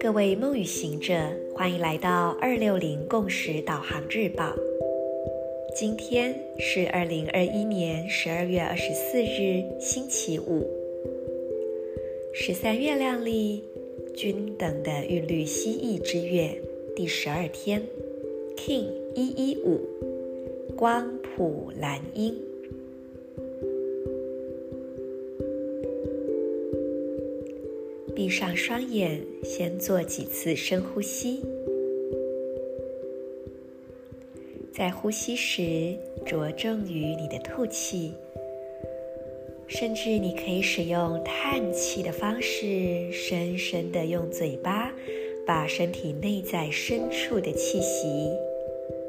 各位梦与行者，欢迎来到二六零共识导航日报。今天是二零二一年十二月二十四日，星期五。十三月亮里均等的韵律蜥蜴之月第十二天，King 一一五，光谱蓝鹰。闭上双眼，先做几次深呼吸。在呼吸时，着重于你的吐气，甚至你可以使用叹气的方式，深深的用嘴巴把身体内在深处的气息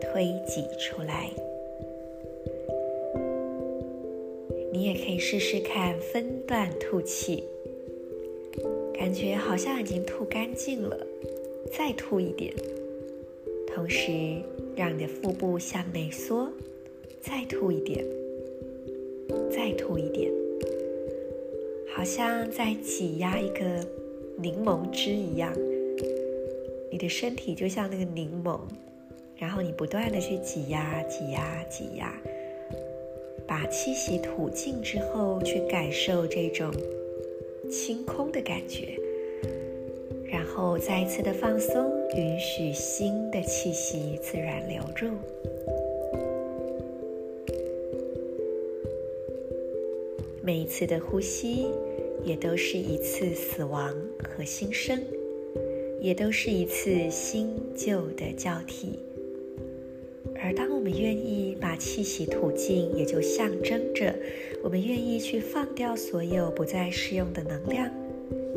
推挤出来。你也可以试试看分段吐气。感觉好像已经吐干净了，再吐一点。同时，让你的腹部向内缩，再吐一点，再吐一点，好像在挤压一个柠檬汁一样。你的身体就像那个柠檬，然后你不断的去挤压、挤压、挤压，把气息吐尽之后，去感受这种。清空的感觉，然后再一次的放松，允许新的气息自然流入。每一次的呼吸，也都是一次死亡和新生，也都是一次新旧的交替。而当我们愿意把气息吐尽，也就象征着我们愿意去放掉所有不再适用的能量，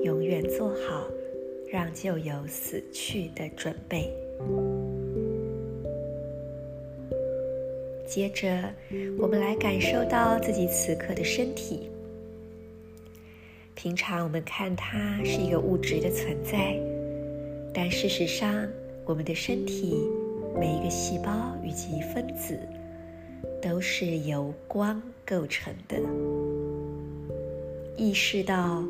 永远做好让旧有死去的准备。接着，我们来感受到自己此刻的身体。平常我们看它是一个物质的存在，但事实上，我们的身体。每一个细胞以及分子都是由光构成的。意识到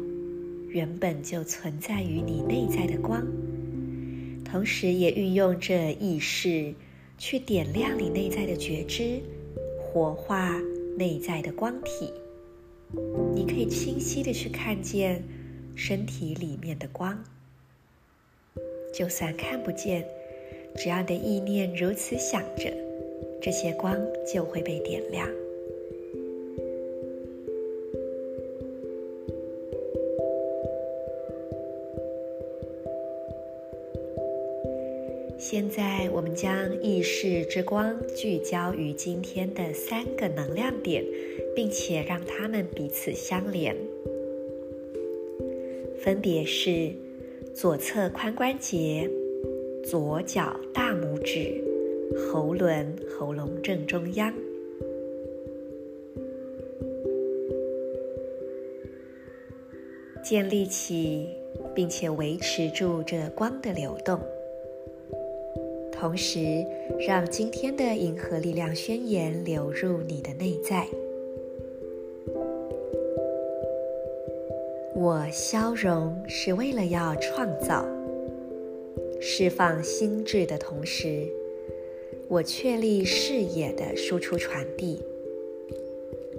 原本就存在于你内在的光，同时也运用这意识去点亮你内在的觉知，活化内在的光体。你可以清晰的去看见身体里面的光，就算看不见。只要你的意念如此想着，这些光就会被点亮。现在，我们将意识之光聚焦于今天的三个能量点，并且让它们彼此相连，分别是左侧髋关节。左脚大拇指，喉轮，喉咙正中央，建立起并且维持住这光的流动，同时让今天的银河力量宣言流入你的内在。我消融是为了要创造。释放心智的同时，我确立视野的输出传递。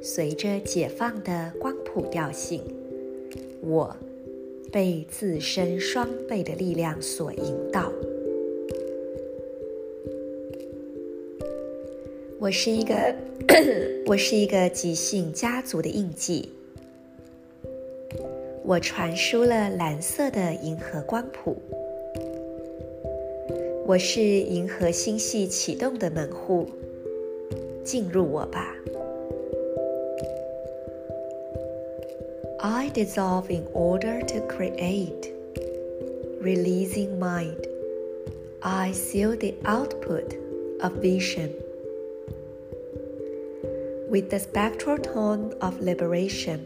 随着解放的光谱调性，我被自身双倍的力量所引导。我是一个，我是一个即兴家族的印记。我传输了蓝色的银河光谱。我是银河星系启动的门户，进入我吧。I dissolve in order to create, releasing mind. I seal the output of vision with the spectral tone of liberation.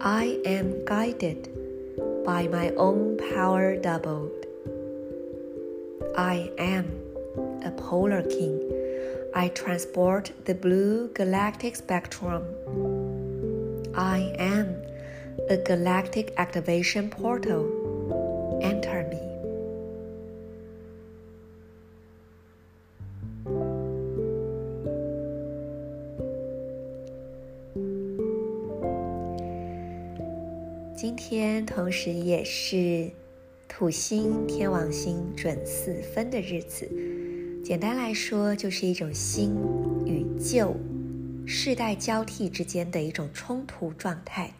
I am guided by my own power doubled. I am a polar king. I transport the blue galactic spectrum. I am a galactic activation portal. Enter me. 今天同时也是 土星天王星准四分的日子。简单来说，就是一种新与旧、世代交替之间的一种冲突状态。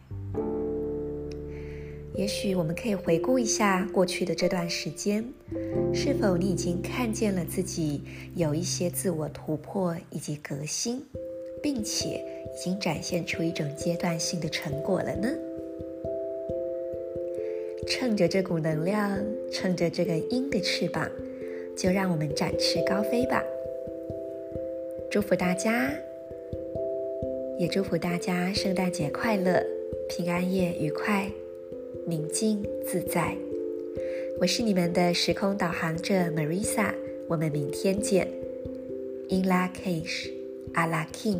也许我们可以回顾一下过去的这段时间，是否你已经看见了自己有一些自我突破以及革新，并且已经展现出一种阶段性的成果了呢？趁着这股能量，趁着这个鹰的翅膀，就让我们展翅高飞吧！祝福大家，也祝福大家圣诞节快乐，平安夜愉快，宁静自在。我是你们的时空导航者 Marisa，我们明天见。In Lak'ech, Ala K'in